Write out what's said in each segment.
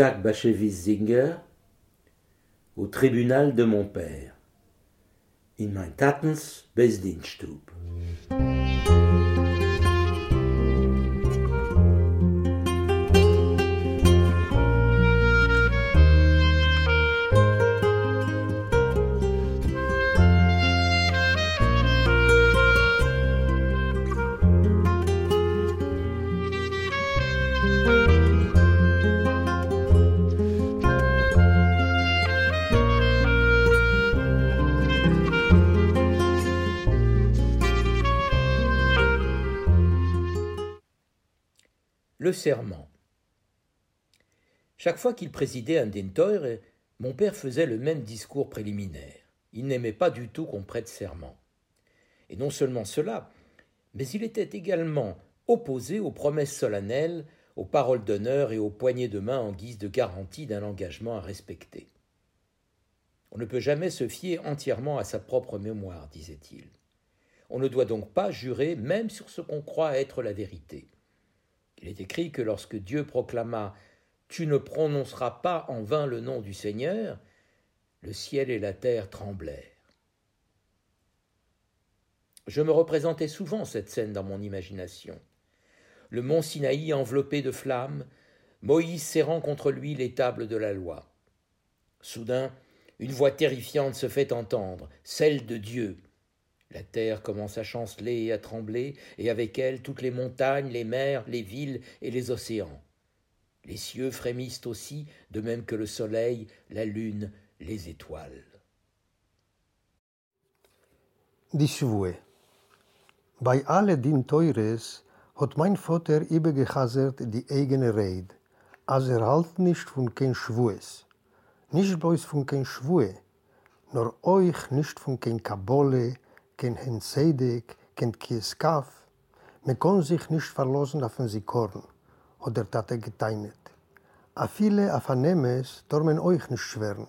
Isaac Bashevis Zinger au tribunal de mon père. In mein Tatens Besdienststube. Le serment. Chaque fois qu'il présidait un dentoire, mon père faisait le même discours préliminaire. Il n'aimait pas du tout qu'on prête serment. Et non seulement cela, mais il était également opposé aux promesses solennelles, aux paroles d'honneur et aux poignées de main en guise de garantie d'un engagement à respecter. On ne peut jamais se fier entièrement à sa propre mémoire, disait-il. On ne doit donc pas jurer même sur ce qu'on croit être la vérité. Il est écrit que lorsque Dieu proclama Tu ne prononceras pas en vain le nom du Seigneur, le ciel et la terre tremblèrent. Je me représentais souvent cette scène dans mon imagination. Le mont Sinaï enveloppé de flammes, Moïse serrant contre lui les tables de la loi. Soudain, une voix terrifiante se fait entendre, celle de Dieu, la terre commence à chanceler et à trembler, et avec elle toutes les montagnes, les mers, les villes et les océans. Les cieux frémissent aussi, de même que le soleil, la lune, les étoiles. Die Schwue. Bei alle din Teures hat mein Vater übergehasert die eigene Rede, als er halt nicht von kein Schwues. Nicht bloß von kein Schwue, nur euch nicht von kein Kabole, kein Hen Sedek, kein Kieskav. Man kann sich nicht verlassen auf den Sikorn, hat der Tate geteinet. A viele Afanemes dormen euch nicht schweren.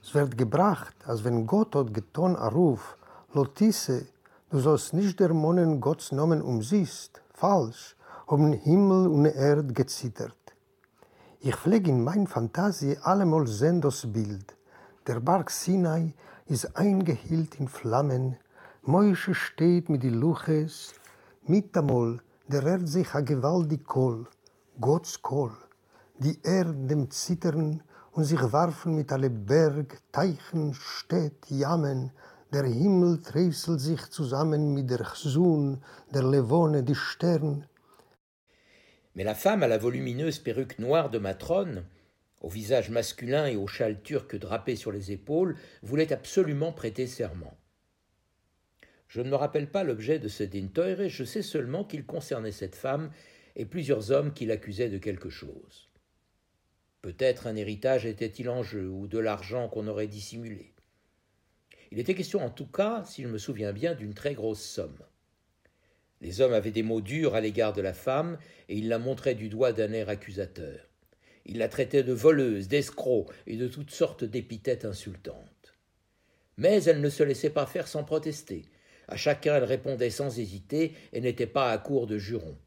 Es wird gebracht, als wenn Gott hat getan a Ruf, Lotisse, du sollst nicht der Monen Gottes Namen umsiehst, falsch, haben Himmel und Erd gezittert. Ich pflege in mein Fantasie allemal sehen das Bild. Der Berg Sinai ist eingehielt in Flammen, Moische steht mit die Luches, mit amol, der Erd sich a gewaltig Kohl, Gottes Kohl, die Erd dem Zittern und sich warfen mit alle Berg, Teichen, Städt, Jammen, der Himmel träuselt sich zusammen mit der Chsun, der Levone, die Stern. Mais la femme à la volumineuse perruque noire de matrone, au visage masculin et au châle turc drapé sur les épaules, voulait absolument prêter serment. Je ne me rappelle pas l'objet de ce dintoire, je sais seulement qu'il concernait cette femme et plusieurs hommes qui l'accusaient de quelque chose. Peut-être un héritage était-il en jeu, ou de l'argent qu'on aurait dissimulé. Il était question en tout cas, si je me souviens bien, d'une très grosse somme. Les hommes avaient des mots durs à l'égard de la femme, et ils la montraient du doigt d'un air accusateur. Ils la traitaient de voleuse, d'escroc et de toutes sortes d'épithètes insultantes. Mais elle ne se laissait pas faire sans protester. À chacun elle répondait sans hésiter et n'était pas à court de jurons.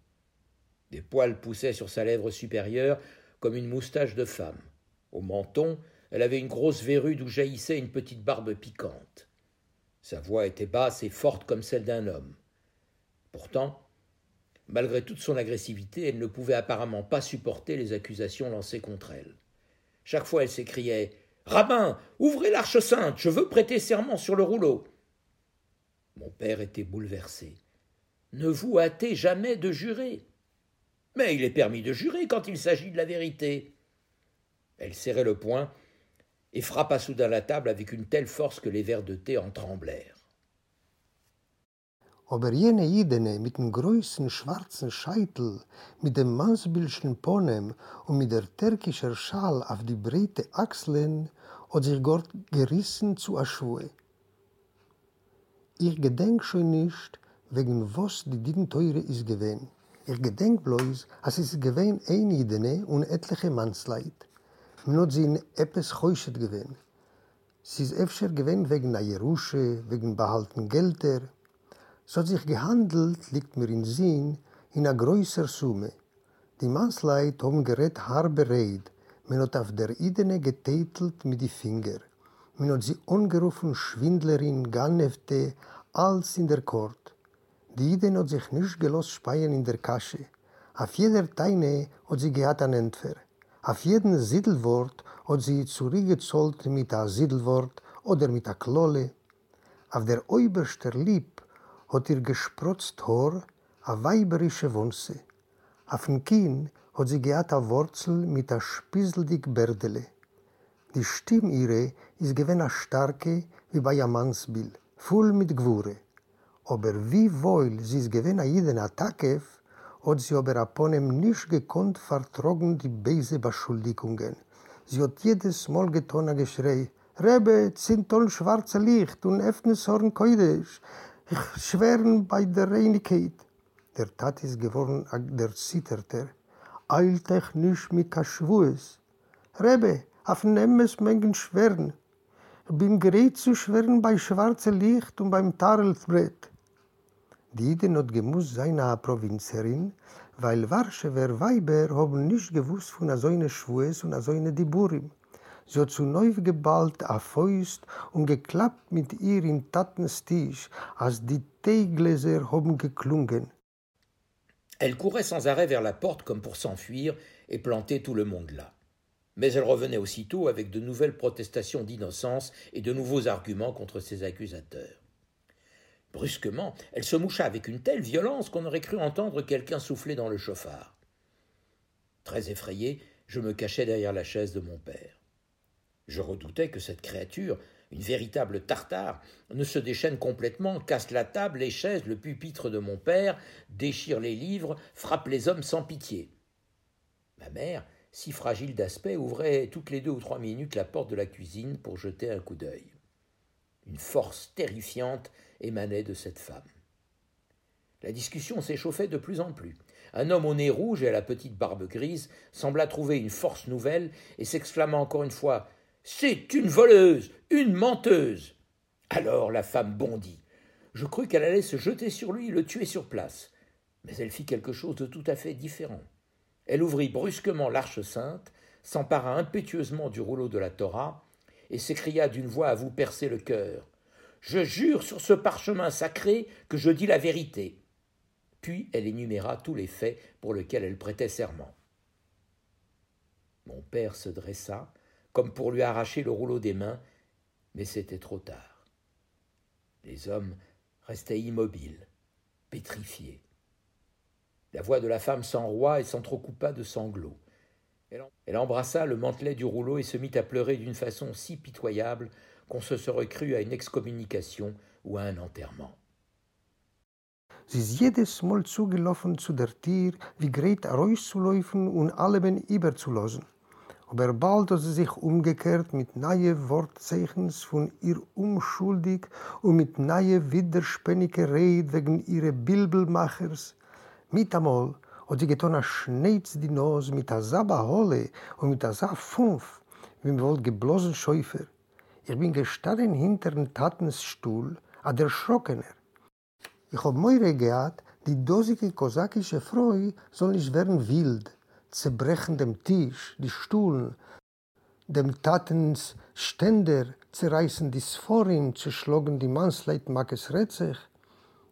Des poils poussaient sur sa lèvre supérieure comme une moustache de femme. Au menton, elle avait une grosse verrue d'où jaillissait une petite barbe piquante. Sa voix était basse et forte comme celle d'un homme. Pourtant, malgré toute son agressivité, elle ne pouvait apparemment pas supporter les accusations lancées contre elle. Chaque fois, elle s'écriait Rabbin, ouvrez l'arche sainte, je veux prêter serment sur le rouleau. Mon père était bouleversé. Ne vous hâtez jamais de jurer. Mais il est permis de jurer quand il s'agit de la vérité. Elle serrait le poing et frappa soudain la table avec une telle force que les verres de thé en tremblèrent. Aber jene Idene mit dem größten schwarzen Scheitel, mit dem mansbildschen Ponem und mit der türkischer Schal auf die breite Achseln hat sich gerissen zu Aschue. Ich gedenk schon nicht, wegen was die Diden teure ist gewesen. Ich gedenk bloß, als es gewesen ein Idene und etliche Mannsleid. Man hat sie in etwas heuschet gewesen. Sie ist öfter gewesen wegen der Jerusche, wegen behalten Gelder. So hat sich gehandelt, liegt mir in Sinn, in einer größeren Summe. Die Mannsleid haben gerät harbe Rede, Man hat auf der Idene getätelt mit die Finger. Man hat sie angerufen Schwindlerin, Gannefte, alles in der Kort. Die Idene hat sich nicht gelost speien in der Kasche. Auf jeder Teine hat sie gehabt ein Entfer. Auf jeden Siedelwort hat sie zurückgezollt mit einem Siedelwort oder mit einer Klolle. Auf der oberster Lieb hat ihr gesprotzt Haar, a weiberische Wunse. Auf dem Kinn hat sie gehabt a Wurzel mit a spieseldig Berdele. Die Stimme ihre ist gewinn a starke wie bei a Mannsbild, voll mit Gwure. Aber wie wohl sie ist gewinn a jeden Attackef, hat sie aber aponem nicht gekonnt vertrogen die beise Beschuldigungen. Sie hat jedes Mal getan a Geschrei, Rebbe, zinton schwarze Licht und öffnes Horn Koidesch, ich schweren bei der Reinigkeit. Der Tat ist geworden, der zitterte. Eilt euch nicht mit Kaschwues. Rebbe, auf Nemmes Mengen schweren. Ich bin gerät zu schweren bei schwarzem Licht und beim Tarelbrett. Die hat gemusst sein eine Provinzerin, weil Warschewer Weiber haben nicht gewusst von so einer Schwues und so einer Diburim. Hat zu neu geballt a Fäust und geklappt mit ihr in Tatens Tisch, als die Teegläser haben geklungen. Elle courait sans arrêt vers la porte comme pour s'enfuir et planter tout le monde là. Mais elle revenait aussitôt avec de nouvelles protestations d'innocence et de nouveaux arguments contre ses accusateurs. Brusquement, elle se moucha avec une telle violence qu'on aurait cru entendre quelqu'un souffler dans le chauffard. Très effrayé, je me cachai derrière la chaise de mon père. Je redoutais que cette créature, une véritable tartare, ne se déchaîne complètement, casse la table, les chaises, le pupitre de mon père, déchire les livres, frappe les hommes sans pitié. Ma mère, si fragile d'aspect, ouvrait toutes les deux ou trois minutes la porte de la cuisine pour jeter un coup d'œil. Une force terrifiante émanait de cette femme. La discussion s'échauffait de plus en plus. Un homme au nez rouge et à la petite barbe grise sembla trouver une force nouvelle et s'exclama encore une fois c'est une voleuse, une menteuse. Alors la femme bondit. Je crus qu'elle allait se jeter sur lui et le tuer sur place. Mais elle fit quelque chose de tout à fait différent. Elle ouvrit brusquement l'arche sainte, s'empara impétueusement du rouleau de la Torah, et s'écria d'une voix à vous percer le cœur. Je jure sur ce parchemin sacré que je dis la vérité. Puis elle énuméra tous les faits pour lesquels elle prêtait serment. Mon père se dressa, comme pour lui arracher le rouleau des mains, mais c'était trop tard. Les hommes restaient immobiles, pétrifiés. La voix de la femme s'enroua et s'entrecoupa de sanglots. Elle embrassa le mantelet du rouleau et se mit à pleurer d'une façon si pitoyable qu'on se serait cru à une excommunication ou à un enterrement. Sie ist jedes Mal zugelaufen zu der Tür, wie gerät rauszuläufen und allem überzulassen. aber bald hat sie sich umgekehrt mit neuen Wortzeichens von ihr unschuldig und mit neue widerspännige Rede wegen ihrer Bibelmachers. Mit einmal hat sie getan a Schneitz die Nose mit a Saba Holle und mit a Saba Fünf, wie man wohl geblosen Schäufer. Ich bin gestanden hinter dem Tatensstuhl, a der Schrockener. Ich hab Meure gehabt, die dosige kosakische Freu soll nicht werden wild, zerbrechen dem Tisch, die Stuhlen, dem Tatens Ständer zerreißen die Sphorin, zerschlagen die Mannsleit mag es rätzig.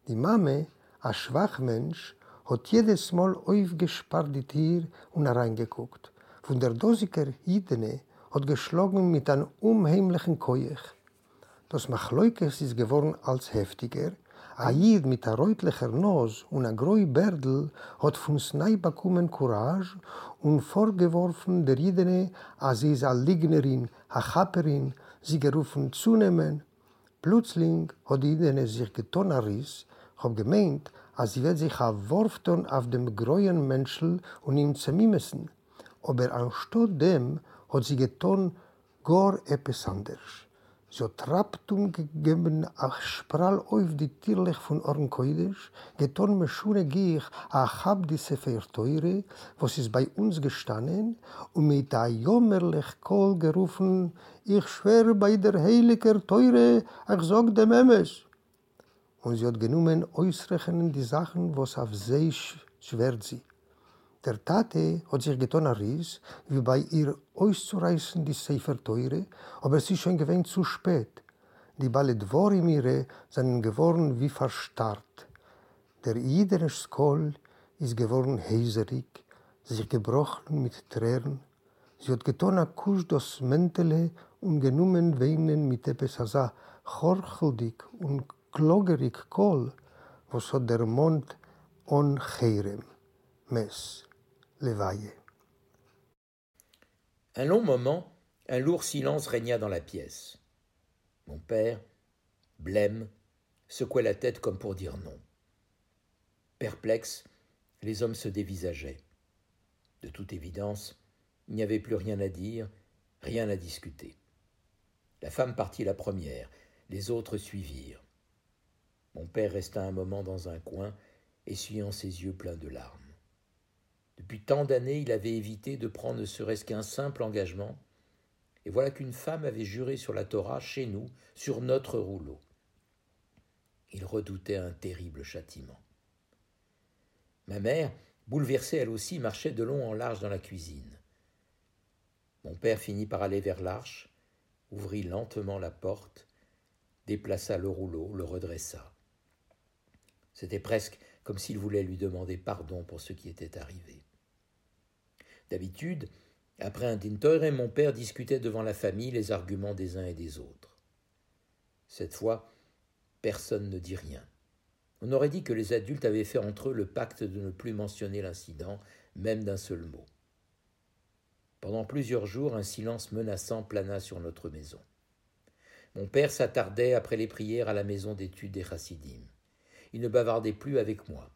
Die Mame, a schwach Mensch, hat jedes Mal aufgespart die Tier und hereingeguckt. Von der Dosiker Hidene hat geschlagen mit einem unheimlichen Keuch. Das Machleukes ist geworden als heftiger, a Jid mit a reutlicher Nos und a groi Berdl hat von Snei bekommen Courage und vorgeworfen der Jidene, a sie is a Lignerin, a Chapperin, sie gerufen zunehmen. Plötzlich hat die Jidene sich getan a Riss, hab gemeint, a sie wird sich a Worfton auf dem groien Menschel und ihm zermimessen. Aber anstatt dem hat sie getan gar etwas anderes. so traptum gegeben ach spral auf die tierlich von ornkoidisch geton me schune gich a hab die sefer teure was is bei uns gestanden und mit da jommerlich kol gerufen ich schwör bei der heiliger teure ach sag dem emes und sie hat genommen ausrechnen die sachen was auf sei schwert sie Der Tate hat sich getan a Ries, wie bei ihr auszureißen die Sefer Teure, aber es ist schon gewähnt zu spät. Die Balle Dvorim ihre sind geworden wie verstarrt. Der jüdische Skoll ist geworden heiserig, sich gebrochen mit Tränen. Sie hat getan a Kusch das Mäntele und genommen weinen mit etwas asa chorcheldig und Un long moment, un lourd silence régna dans la pièce. Mon père, blême, secouait la tête comme pour dire non. Perplexe, les hommes se dévisageaient. De toute évidence, il n'y avait plus rien à dire, rien à discuter. La femme partit la première, les autres suivirent. Mon père resta un moment dans un coin, essuyant ses yeux pleins de larmes. Depuis tant d'années, il avait évité de prendre ne serait-ce qu'un simple engagement, et voilà qu'une femme avait juré sur la Torah chez nous, sur notre rouleau. Il redoutait un terrible châtiment. Ma mère, bouleversée elle aussi, marchait de long en large dans la cuisine. Mon père finit par aller vers l'arche, ouvrit lentement la porte, déplaça le rouleau, le redressa. C'était presque comme s'il voulait lui demander pardon pour ce qui était arrivé. D'habitude, après un dintoire, mon père discutait devant la famille les arguments des uns et des autres. Cette fois, personne ne dit rien. On aurait dit que les adultes avaient fait entre eux le pacte de ne plus mentionner l'incident, même d'un seul mot. Pendant plusieurs jours, un silence menaçant plana sur notre maison. Mon père s'attardait après les prières à la maison d'études des chassidim. Il ne bavardait plus avec moi.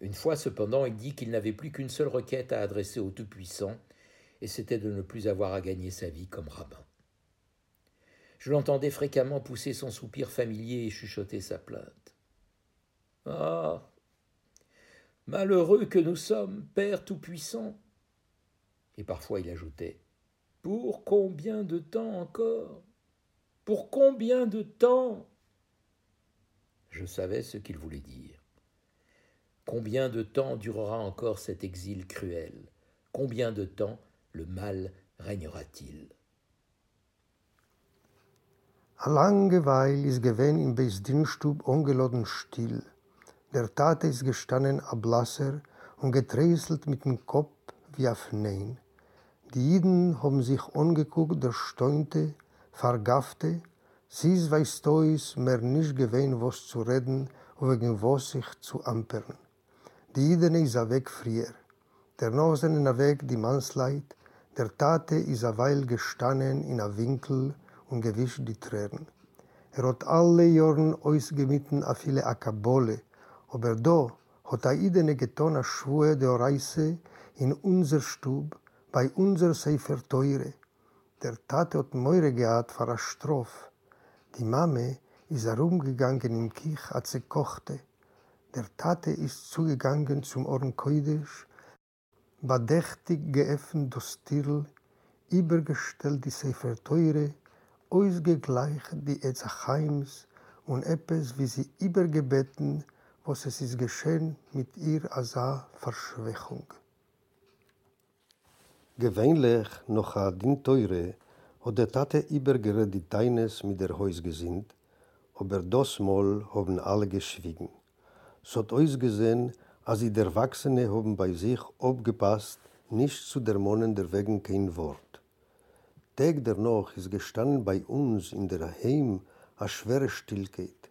Une fois cependant, il dit qu'il n'avait plus qu'une seule requête à adresser au Tout-Puissant, et c'était de ne plus avoir à gagner sa vie comme rabbin. Je l'entendais fréquemment pousser son soupir familier et chuchoter sa plainte. Ah Malheureux que nous sommes, Père Tout-Puissant Et parfois il ajoutait Pour combien de temps encore? Pour combien de temps? Je savais ce qu'il voulait dire. Combien de temps durera encore cet exil cruel Combien de temps le mal régnera-t-il A Langeweil ist gewesen im Beisdienststub ungeladen still. Der Tate ist gestanden ablasser und geträßelt mit dem Kopf wie auf Nein. Die Jiden haben sich angeguckt, der Steunte, vergaffte, sie ist weiß Tois mehr nicht gewesen, was zu reden, wegen was sich zu ampern. Die Jiden ist weg früher. Der Nosen ist weg die Mannsleid. Der Tate ist a Weil gestanden in a Winkel und gewischt die Tränen. Er hat alle Jorn ausgemitten a viele Akabole, aber da hat a Idene getan a Schwue der Reise in unser Stub, bei unser Seifer Teure. Der Tate hat Meure gehad vor a Strof. Die Mame ist herumgegangen im Kich, als sie kochte. Der Tate ist zugegangen zum Ohrenkoidisch, badächtig geöffnet das Tirl, übergestellt die Sefer Teure, ausgegleicht die Ezachaims und etwas, wie sie übergebeten, was es ist geschehen mit ihr Asa Verschwächung. Gewöhnlich noch a din Teure hat der Tate übergeredet die Teines mit der Haus gesinnt, aber das Mal haben alle geschwiegen. so hat euch gesehen, als die Erwachsene haben bei sich aufgepasst, nicht zu der Monen der Wegen kein Wort. Tag danach ist gestanden bei uns in der Heim a schwere Stillkeit.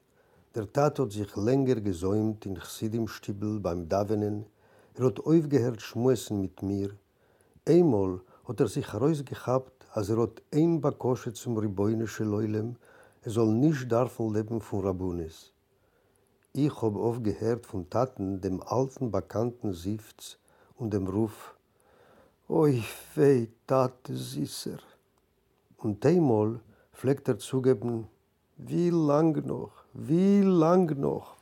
Der Tat hat sich länger gesäumt in Chsidim-Stiebel beim Davenen, er hat aufgehört schmussen mit mir. Einmal hat er sich herausgehabt, als er hat ein Bakosche zum Riboinische Leulem, er soll nicht davon leben von Rabunis. Ich hab aufgehört von Taten dem alten, bekannten Sifts und dem Ruf, Oi, weh, Tate, Sisser. Und einmal pflegt er zugeben, wie lang noch, wie lang noch.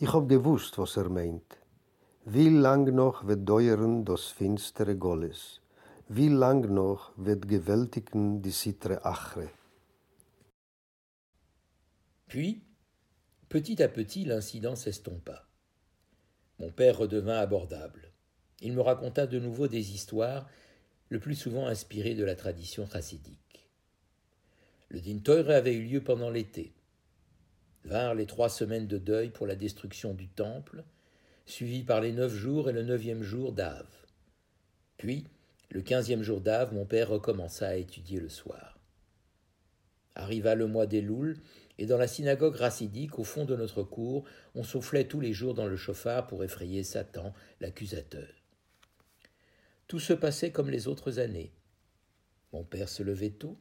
Ich hab gewusst, was er meint. Wie lang noch wird deuern das finstere Goles? Puis, Petit à petit, l'incident s'estompa. Mon père redevint abordable. Il me raconta de nouveau des histoires, le plus souvent inspirées de la tradition chassidique. Le Dintoire avait eu lieu pendant l'été. Vinrent les trois semaines de deuil pour la destruction du temple, suivies par les neuf jours et le neuvième jour d'Ave. Puis, le quinzième jour d'Ave, mon père recommença à étudier le soir. Arriva le mois des Louls, et dans la synagogue racidique, au fond de notre cour, on soufflait tous les jours dans le chauffard pour effrayer Satan, l'accusateur. Tout se passait comme les autres années. Mon père se levait tôt.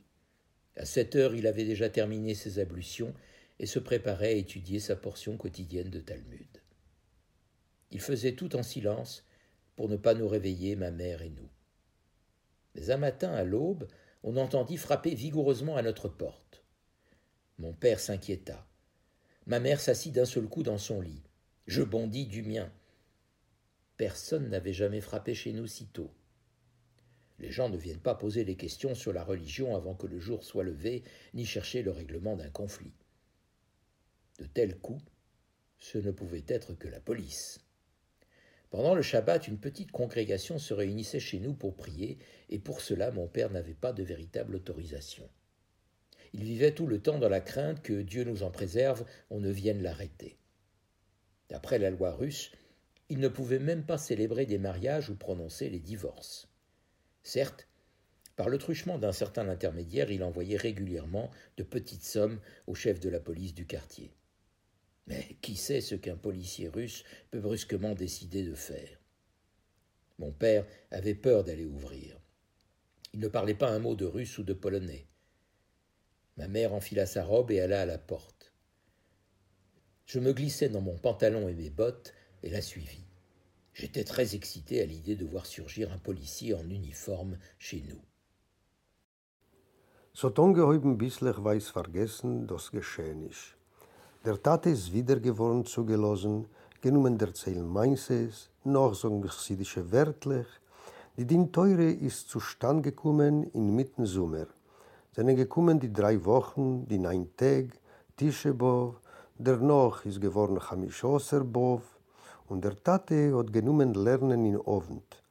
À sept heures, il avait déjà terminé ses ablutions et se préparait à étudier sa portion quotidienne de Talmud. Il faisait tout en silence pour ne pas nous réveiller, ma mère et nous. Mais un matin, à l'aube, on entendit frapper vigoureusement à notre porte. Mon père s'inquiéta. Ma mère s'assit d'un seul coup dans son lit. Je bondis du mien. Personne n'avait jamais frappé chez nous si tôt. Les gens ne viennent pas poser des questions sur la religion avant que le jour soit levé, ni chercher le règlement d'un conflit. De tels coups, ce ne pouvait être que la police. Pendant le Shabbat, une petite congrégation se réunissait chez nous pour prier, et pour cela mon père n'avait pas de véritable autorisation. Il vivait tout le temps dans la crainte que Dieu nous en préserve, on ne vienne l'arrêter. D'après la loi russe, il ne pouvait même pas célébrer des mariages ou prononcer les divorces. Certes, par le truchement d'un certain intermédiaire, il envoyait régulièrement de petites sommes au chef de la police du quartier. Mais qui sait ce qu'un policier russe peut brusquement décider de faire? Mon père avait peur d'aller ouvrir. Il ne parlait pas un mot de russe ou de polonais. Ma mère enfila sa robe et alla à la porte. Je me glissai dans mon pantalon et mes bottes et la suivis. J'étais très excité à l'idée de voir surgir un policier en uniforme chez nous. Weiß vergessen, das geschehen ist. Der Tate ist wieder geworden zugelassen, genommen der Zeil Mainzes, noch so chassidische Wörtlich. Die Din Teure ist zustand gekommen in mitten Sommer. Sind gekommen die drei Wochen, die neun Tag, Tischebov, der noch ist geworden Chamischoser Bov, und der Tate hat genommen Lernen in Ovent.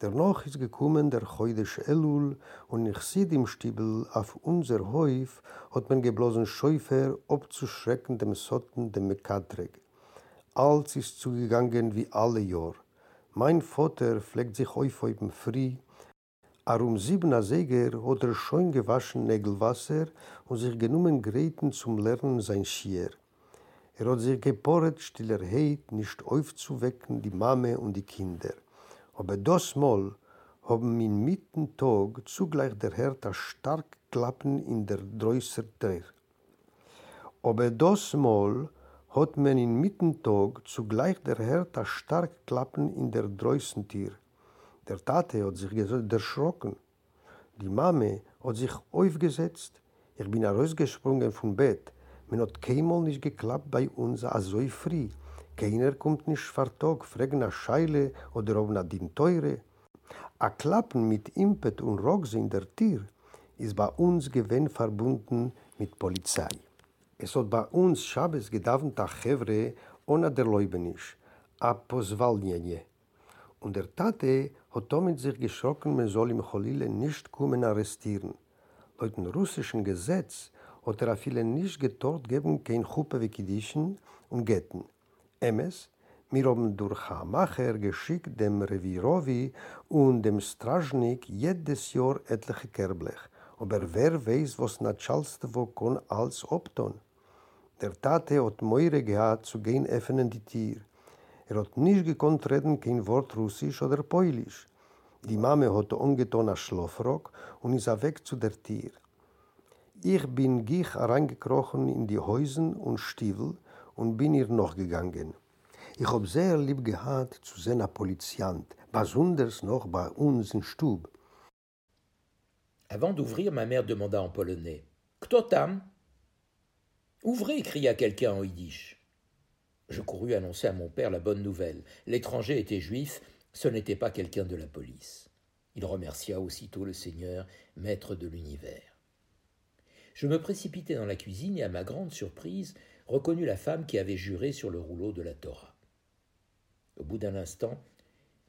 Danach ist gekommen der Chodesh Elul und ich sehe im Stiebel auf unser Häuf hat man geblosen Schäufer abzuschrecken dem Sotten dem Mekatreg. Alles ist zugegangen wie alle Jahr. Mein Vater pflegt sich häufig auf dem Fri. Er um siebener Säger hat er schon gewaschen Nägelwasser und sich genommen Gräten zum Lernen sein Schier. Er hat sich geporret, stiller Heid, nicht aufzuwecken die Mame und die Kinder. Aber das Mal haben in mitten Tag zugleich der Herr das stark klappen in der Drößer Tür. Aber das Mal hat man in mitten Tag zugleich der Herr das stark klappen in der Drößen Tür. Der Tate hat sich erschrocken. Die Mame hat sich aufgesetzt. Ich bin herausgesprungen vom Bett. Man hat keinmal nicht geklappt bei uns so früh. Keiner kommt nicht vor Tag, fragt nach Scheile oder ob nach den Teure. A Klappen mit Impet und Rocks in der Tür ist bei uns gewinn verbunden mit Polizei. Es hat bei uns Schabes gedauert, a Chevre ohne der Leubenisch, a Posvalnjenje. Und der Tate hat damit sich geschrocken, man soll im Cholile nicht kommen arrestieren. Laut dem russischen Gesetz hat er viele nicht getort geben, kein Chuppe wie Kiddischen und Getten. Emes, mir haben durch Hamacher geschickt dem Revirovi und dem Stražnik jedes Jahr etliche Kerblech. Aber wer weiß, was Natschalstewo kann als Obton? Der Tate hat Meure gehabt zu gehen öffnen die Tier. Er hat nicht gekonnt reden kein Wort Russisch oder Polisch. Die Mame hat ungetan a Schlafrock und ist weg zu der Tier. Ich bin gich reingekrochen in die Häusen und Stiefel und bin ihr noch gegangen. Ich zu besonders noch bei uns im Stub. Avant d'ouvrir, ma mère demanda en polonais Kto tam Ouvrez cria quelqu'un en yiddish. Je courus annoncer à mon père la bonne nouvelle. L'étranger était juif, ce n'était pas quelqu'un de la police. Il remercia aussitôt le Seigneur, maître de l'univers. Je me précipitai dans la cuisine et, à ma grande surprise, reconnus la femme qui avait juré sur le rouleau de la Torah. Au bout d'un instant,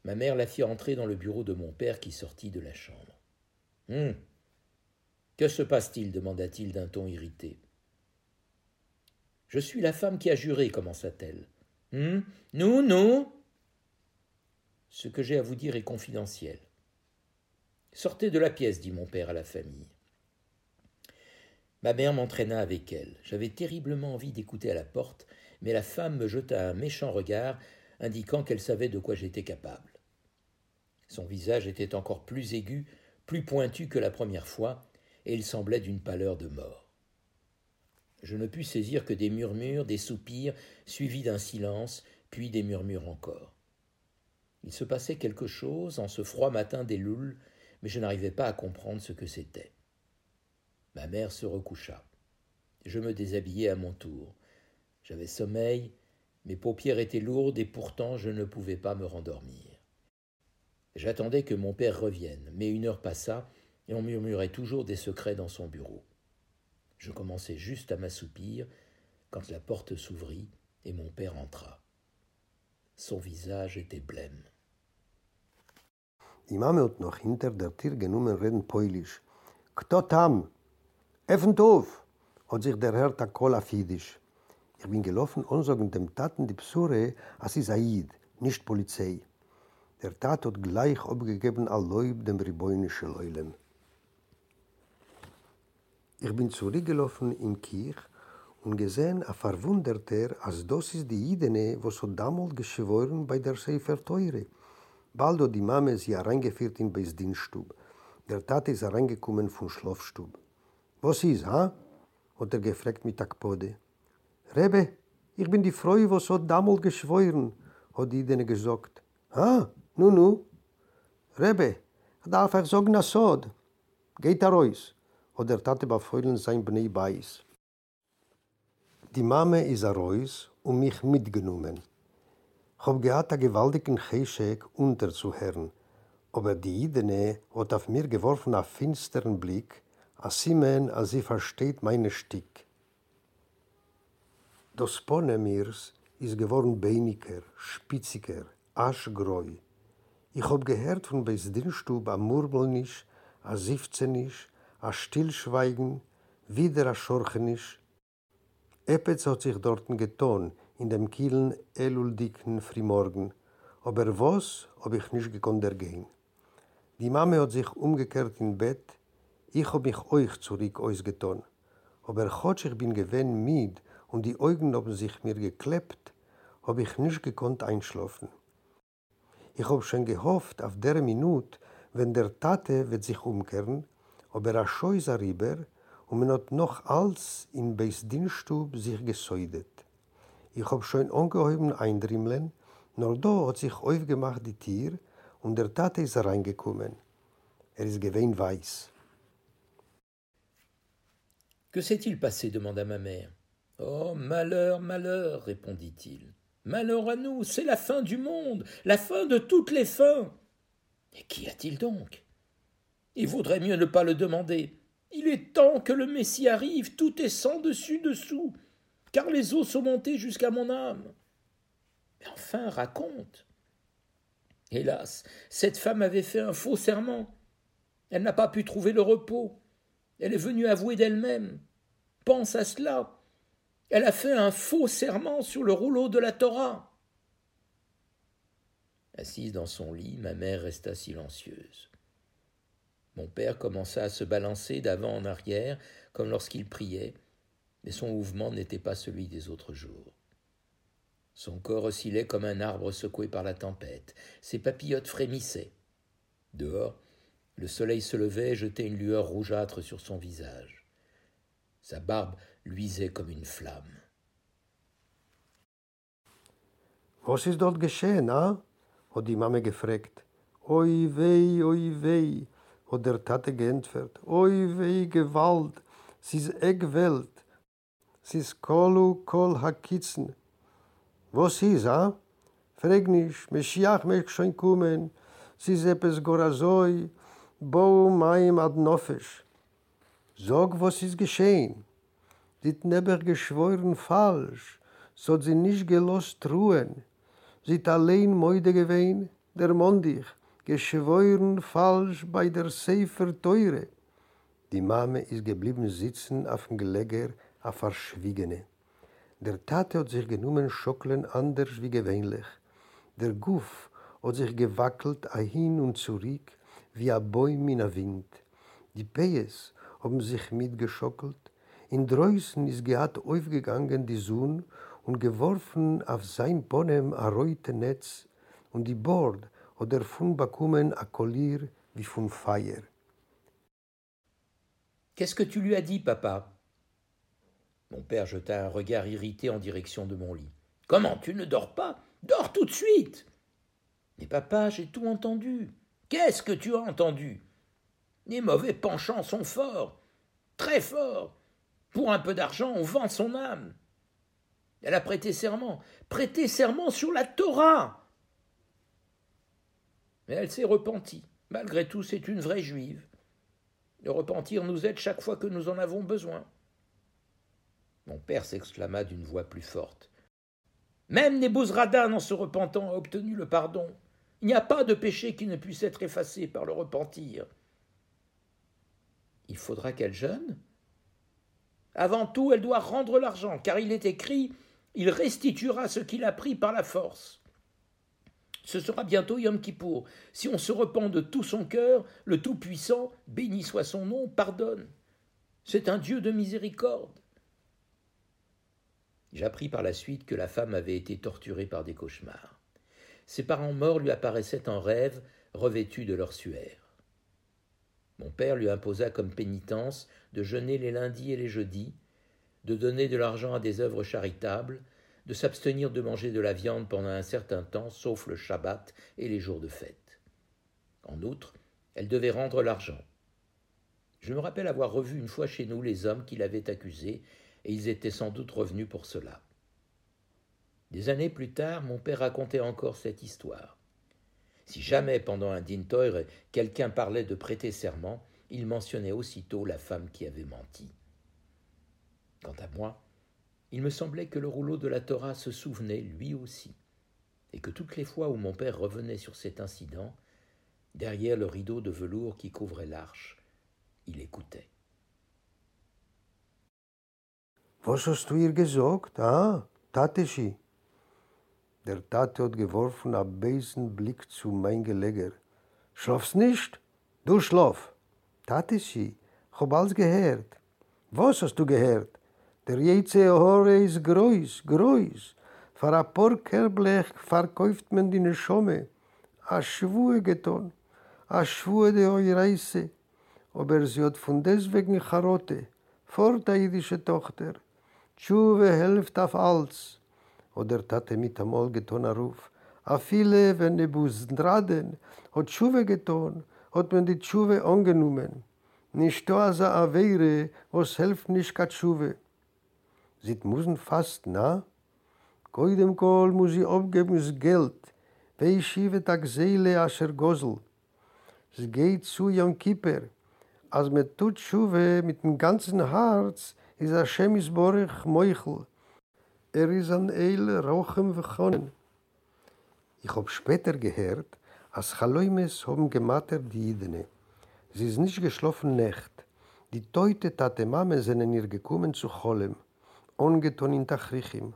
Ma mère la fit entrer dans le bureau de mon père qui sortit de la chambre. Hum. Que se passe-t-il? demanda-t-il d'un ton irrité. Je suis la femme qui a juré, commença-t-elle. Hum Nous, nous Ce que j'ai à vous dire est confidentiel. Sortez de la pièce, dit mon père à la famille. Ma mère m'entraîna avec elle. J'avais terriblement envie d'écouter à la porte, mais la femme me jeta un méchant regard, indiquant qu'elle savait de quoi j'étais capable. Son visage était encore plus aigu, plus pointu que la première fois, et il semblait d'une pâleur de mort. Je ne pus saisir que des murmures, des soupirs, suivis d'un silence, puis des murmures encore. Il se passait quelque chose en ce froid matin des Louls, mais je n'arrivais pas à comprendre ce que c'était. Ma mère se recoucha. Je me déshabillai à mon tour. J'avais sommeil, mes paupières étaient lourdes et pourtant je ne pouvais pas me rendormir. J'attendais que mon père revienne, mais une heure passa et on murmurait toujours des secrets dans son bureau. Je commençais juste à m'assoupir quand la porte s'ouvrit et mon père entra. Son visage était blême. Kto tam? Effen doof, hat sich der Herr Takol auf Jiddisch. Ich bin gelaufen und sagen dem Taten die Psure, als sie Said, nicht Polizei. Der Tat hat gleich abgegeben all Leub dem Riboinische Leulem. Ich bin zurückgelaufen in Kirch und gesehen a verwunderter, als das ist die Idene, was hat damals geschworen bei der Sefer Teure. Bald hat die Mame sie hereingeführt in Beis Dienststub. Der Tat ist hereingekommen vom Schlafstub. Was ist, ha? hat er gefragt mit Akpode. Rebe, ich bin die Frau, was hat damals geschworen, hat die Idene gesagt. Ha, nu, nu. Rebe, darf ich sagen, na sod. Geht er raus. hat der Tate befeuillen sein Bnei Beis. Die Mame ist a Reus und mich mitgenommen. Ich hab gehabt a gewaltigen Cheshek unterzuhören, aber die Idene hat auf mir geworfen a finsteren Blick, a Simen, als sie versteht meine Stick. Das Pone mirs ist geworden beiniger, spitziger, aschgreu. Ich hab gehört von Beisdinstub a Murmelnisch, a Sifzenisch, a Stillschweigen, wieder a Schorchenisch. Epetz hat sich dorten getan, in dem kielen, eluldicken Frimorgen, aber was hab ich nicht gekonnt ergehen. Die Mame hat sich umgekehrt in Bett, ich hab mich euch zurück ausgetan, aber chotsch ich bin gewinn mit und die Augen haben sich mir geklebt, hab ich nicht gekonnt einschlafen. Ich hab schon gehofft auf der Minute, wenn der Tate wird sich umkehren, aber a Scheus rüber und man hat noch als in Beis Dienststub sich gesäudet. Ich hab schon ungeheuben eindrimmeln, nur da hat sich aufgemacht die Tier und der Tate ist reingekommen. Er ist gewähnt weiß. Que s'est-il passé demanda ma mère. Oh, malheur, malheur, répondit-il. Malheur à nous, c'est la fin du monde, la fin de toutes les fins. Et qu'y a-t-il donc? Il vaudrait mieux ne pas le demander. Il est temps que le Messie arrive, tout est sans dessus dessous, car les eaux sont montées jusqu'à mon âme. Mais enfin, raconte. Hélas, cette femme avait fait un faux serment. Elle n'a pas pu trouver le repos. Elle est venue avouer d'elle-même. Pense à cela. Elle a fait un faux serment sur le rouleau de la Torah. Assise dans son lit, ma mère resta silencieuse. Mon père commença à se balancer d'avant en arrière, comme lorsqu'il priait, mais son mouvement n'était pas celui des autres jours. Son corps oscillait comme un arbre secoué par la tempête, ses papillotes frémissaient. Dehors, le soleil se levait et jetait une lueur rougeâtre sur son visage. Sa barbe luisait comme une flamme. Was ist dort geschehen, ah? hat die Mame gefragt. Oi wei, oi wei, hat der Tate geantwortet. Oi wei, Gewalt, sie ist Eggwelt. Sie ist kolu kol hakitzen. Was ist, ah? Frag nicht, Meschiach möchte schon kommen. Sie ist etwas gorazoi, bau maim ad nofesh. Sag, was ist geschehen. Hat neber geschworen falsch, so sie nicht gelost ruhen. Sie hat allein Mäude gewehen, der Mondich, geschworen falsch bei der Sefer Teure. Die Mame ist geblieben sitzen auf dem Gelegger, a verschwiegene. Der Tate hat sich genommen schocklen anders wie gewöhnlich. Der Guff hat sich gewackelt a hin und zurück wie a Bäum in a Wind. Die Pees haben sich mitgeschockelt. In Dreußen ist gehad aufgegangen die Sohn und geworfen auf sein Bonem a reute Netz und die Bord hat er von bekommen a Collier wie von Feier. Qu'est-ce que tu lui as dit, papa? Mon père jeta un regard irrité en direction de mon lit. Comment? Tu ne dors pas? Dors tout de suite Mais papa, j'ai tout entendu. Qu'est-ce que tu as entendu? Les mauvais penchants sont forts, très forts. Pour un peu d'argent, on vend son âme. Elle a prêté serment, prêté serment sur la Torah. Mais elle s'est repentie. Malgré tout, c'est une vraie juive. Le repentir nous aide chaque fois que nous en avons besoin. Mon père s'exclama d'une voix plus forte. Même Nebuzradan, en se repentant, a obtenu le pardon. Il n'y a pas de péché qui ne puisse être effacé par le repentir. Il faudra qu'elle jeûne Avant tout, elle doit rendre l'argent, car il est écrit il restituera ce qu'il a pris par la force. Ce sera bientôt Yom Kippour. Si on se repent de tout son cœur, le Tout-Puissant, béni soit son nom, pardonne. C'est un Dieu de miséricorde. J'appris par la suite que la femme avait été torturée par des cauchemars. Ses parents morts lui apparaissaient en rêve, revêtus de leur suaire. Mon père lui imposa comme pénitence de jeûner les lundis et les jeudis, de donner de l'argent à des œuvres charitables, de s'abstenir de manger de la viande pendant un certain temps, sauf le Shabbat et les jours de fête. En outre, elle devait rendre l'argent. Je me rappelle avoir revu une fois chez nous les hommes qui l'avaient accusée et ils étaient sans doute revenus pour cela. Des années plus tard, mon père racontait encore cette histoire. Si jamais, pendant un dintoire, quelqu'un parlait de prêter serment, il mentionnait aussitôt la femme qui avait menti. Quant à moi, il me semblait que le rouleau de la Torah se souvenait lui aussi, et que toutes les fois où mon père revenait sur cet incident, derrière le rideau de velours qui couvrait l'arche, il écoutait. Was hast du gesagt? Der Tate hat geworfen einen bösen Blick zu mein Geleger. Schlafst nicht? Du schlaf. Tateshi, ich hab alles gehört. Was hast du gehört? Der Jeze Hore ist groß, groß. Für ein paar Kerblech verkauft man die Schomme. A Schwue getan, a Schwue de oi Reise. Aber sie hat von deswegen Charote, vor der jüdische Tochter. Tschuwe helft auf alles. Oder tate mit amol getan a Ruf. A viele, wenn ne Busdraden, hat Tschuwe getan, hat man die Tschuwe angenommen. Nicht da sa a Weire, was helft nicht ka Tschuwe. Sie müssen fast, na? Koidem kol muss sie abgeben das Geld. Wei schiebe tak Seele asher Gosel. Es geht zu Yom Kippur. Als man tut Tschuwe mit dem ganzen Herz, is a Shemis Borich Moichel. Er is an Eil Rochem Vechonen. Ich hab später gehört, als Chaloimes haben gemattert die Idene. Sie ist nicht geschlafen Nacht. Die Teute Tate Mame sind in ihr gekommen zu Cholem, ungeton in Tachrichim.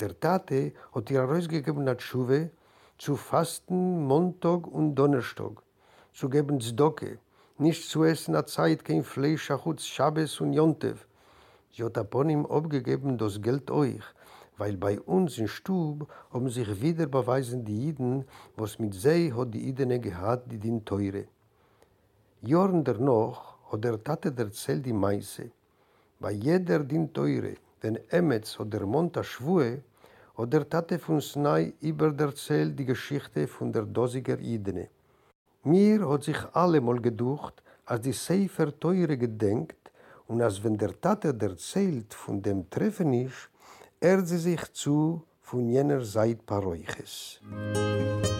Der Tate hat ihr rausgegeben nach Schuwe zu fasten Montag und Donnerstag, zu geben Zdocke, nicht zu essen a Zeit kein Fleisch, Achutz, Schabes und Jontev, Sie hat upon ihm abgegeben das Geld euch, weil bei uns in Stub haben sich wieder beweisen die Jiden, was mit sie hat die Jidene gehad, die din teure. Jorn danach hat der Tate erzählt die Meise. Bei jeder din teure, wenn Emetz hat der Monta schwue, hat der Tate von Snai über erzählt die Geschichte von der dosiger Jidene. Mir hat sich allemal geducht, als die Sefer teure gedenkt, und als wenn der Tate erzählt von dem Treffen ist, er sie sich zu von jener Seite Paroiches. Musik